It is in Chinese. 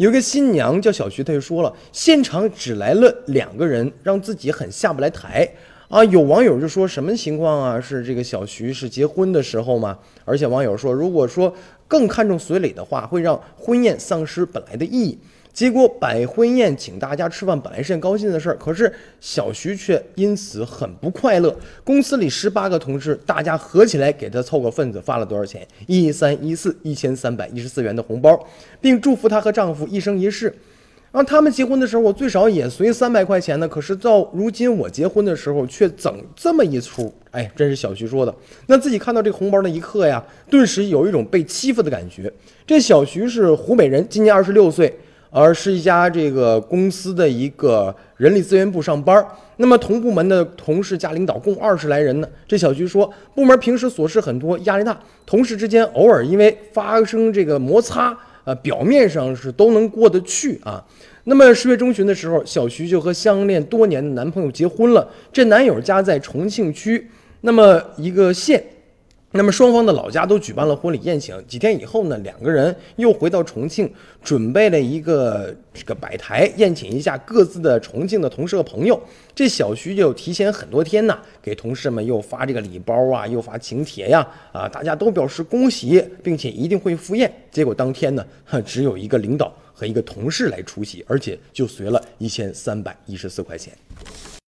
有个新娘叫小徐，她就说了，现场只来了两个人，让自己很下不来台啊。有网友就说什么情况啊？是这个小徐是结婚的时候吗？而且网友说，如果说更看重随礼的话，会让婚宴丧失本来的意义。结果摆婚宴请大家吃饭本来是件高兴的事儿，可是小徐却因此很不快乐。公司里十八个同事，大家合起来给他凑个份子，发了多少钱？一三一四一千三百一十四元的红包，并祝福她和丈夫一生一世。然后，他们结婚的时候我最少也随三百块钱呢，可是到如今我结婚的时候却整这么一出。哎，真是小徐说的。那自己看到这个红包那一刻呀，顿时有一种被欺负的感觉。这小徐是湖北人，今年二十六岁。而是一家这个公司的一个人力资源部上班那么同部门的同事加领导共二十来人呢。这小徐说，部门平时琐事很多，压力大，同事之间偶尔因为发生这个摩擦，呃，表面上是都能过得去啊。那么十月中旬的时候，小徐就和相恋多年的男朋友结婚了。这男友家在重庆区，那么一个县。那么双方的老家都举办了婚礼宴请，几天以后呢，两个人又回到重庆，准备了一个这个摆台宴请一下各自的重庆的同事和朋友。这小徐就提前很多天呢，给同事们又发这个礼包啊，又发请帖呀，啊，大家都表示恭喜，并且一定会赴宴。结果当天呢，只有一个领导和一个同事来出席，而且就随了一千三百一十四块钱。